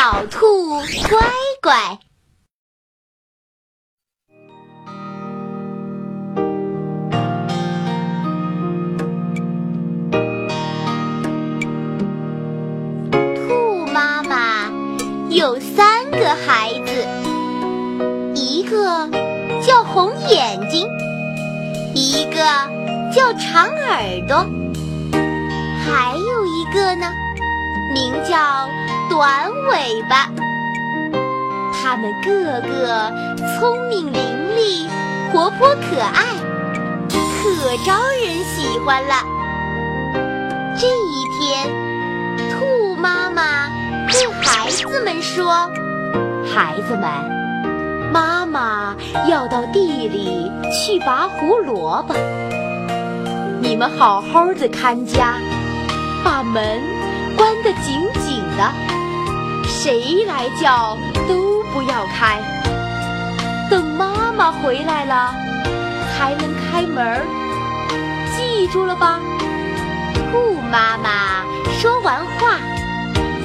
小兔乖乖。兔妈妈有三个孩子，一个叫红眼睛，一个叫长耳朵，还有一个呢，名叫短尾巴。他们个个聪明伶俐，活泼可爱，可招人喜欢了。这一天，兔妈妈对孩子们说：“孩子们，妈妈要到地里去拔胡萝卜，你们好好的看家，把门关得紧紧的，谁来叫都不要开。等妈妈回来了，才能开门，记住了吧？”兔妈妈说完话，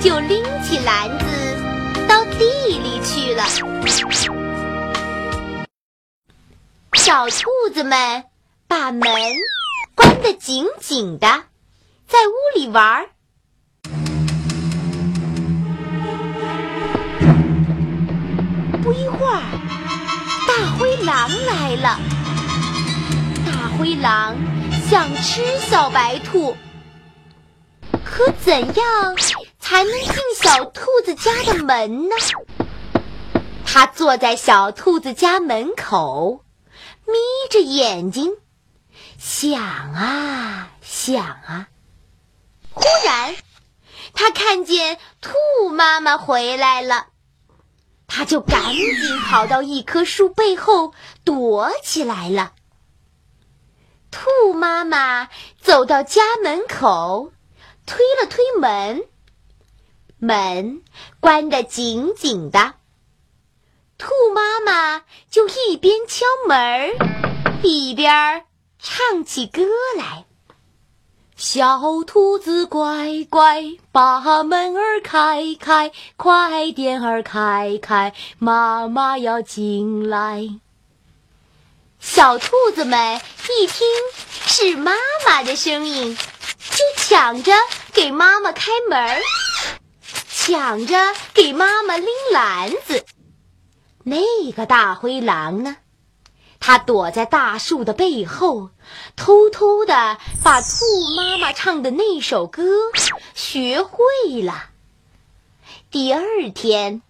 就拎起篮子到地里去了。小兔子们把门关得紧紧的，在屋里玩狼来了。大灰狼想吃小白兔。可怎样才能进小兔子家的门呢？他坐在小兔子家门口，眯着眼睛，想啊想啊。忽然，他看见兔妈妈回来了，他就赶紧跑到一棵树背后躲起来了。兔妈妈走到家门口。推了推门，门关得紧紧的。兔妈妈就一边敲门一边唱起歌来：“小兔子乖乖，把门儿开开，快点儿开开，妈妈要进来。”小兔子们一听是妈妈的声音。就抢着给妈妈开门儿，抢着给妈妈拎篮子。那个大灰狼呢？他躲在大树的背后，偷偷的把兔妈妈唱的那首歌学会了。第二天，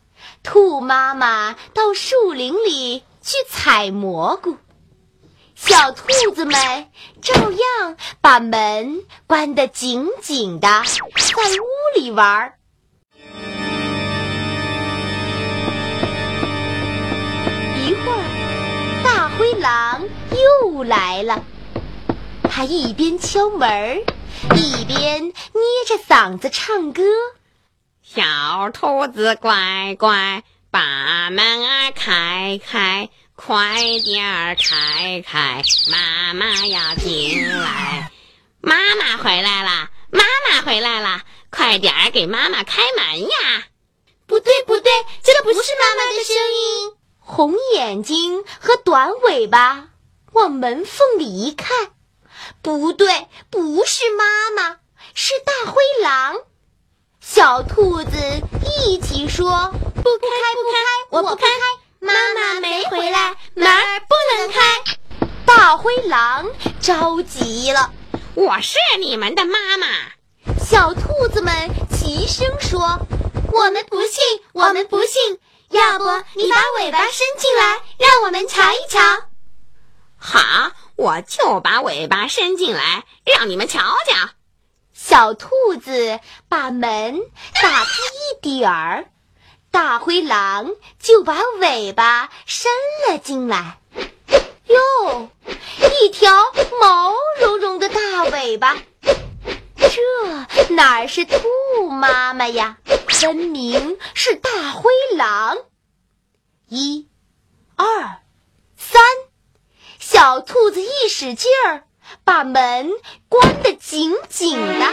兔妈妈到树林里去采蘑菇。小兔子们照样把门关得紧紧的，在屋里玩儿来了。他一边敲门，一边捏着嗓子唱歌：“小兔子乖乖，把门儿开开。”快点儿开开，妈妈要进来。妈妈回来了，妈妈回来了，快点儿给妈妈开门呀！不对，不对，这不是妈妈的声音。红眼睛和短尾巴往门缝里一看，不对，不是妈妈，是大灰狼。小兔子一起说：“不开，不开，我不开。”妈妈没回来，门儿不能开。大灰狼着急了：“我是你们的妈妈！”小兔子们齐声说：“我们不信，我们不信！要不你把尾巴伸进来，让我们瞧一瞧。”好，我就把尾巴伸进来，让你们瞧瞧。小兔子把门打开一点儿。大灰狼就把尾巴伸了进来，哟，一条毛茸茸的大尾巴，这哪是兔妈妈呀？分明是大灰狼！一、二、三，小兔子一使劲儿，把门关得紧紧的，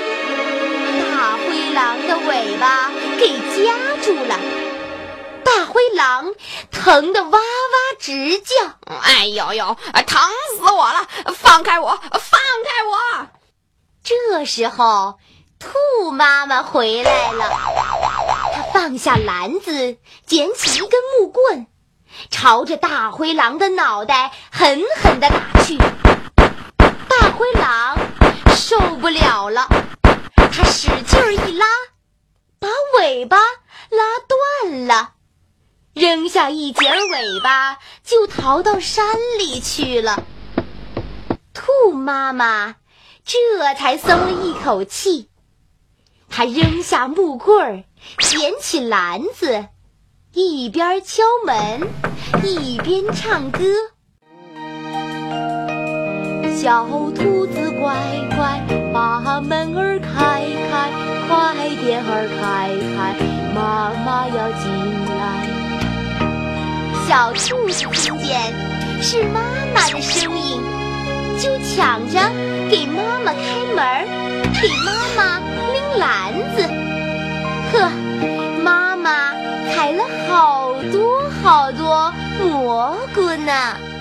大灰。狼的尾巴给夹住了。大灰狼疼得哇哇直叫：“哎呦呦，疼死我了！放开我，放开我！”这时候，兔妈妈回来了，她放下篮子，捡起一根木棍，朝着大灰狼的脑袋狠狠地打去。大灰狼受不了了，他使劲儿一拉，把尾巴拉断了。扔下一截尾巴，就逃到山里去了。兔妈妈这才松了一口气，她扔下木棍儿，捡起篮子，一边敲门，一边唱歌：“小兔子乖乖，把门儿开开，快点儿开开，妈妈要进来。”小兔子听见是妈妈的声音，就抢着给妈妈开门，给妈妈呢。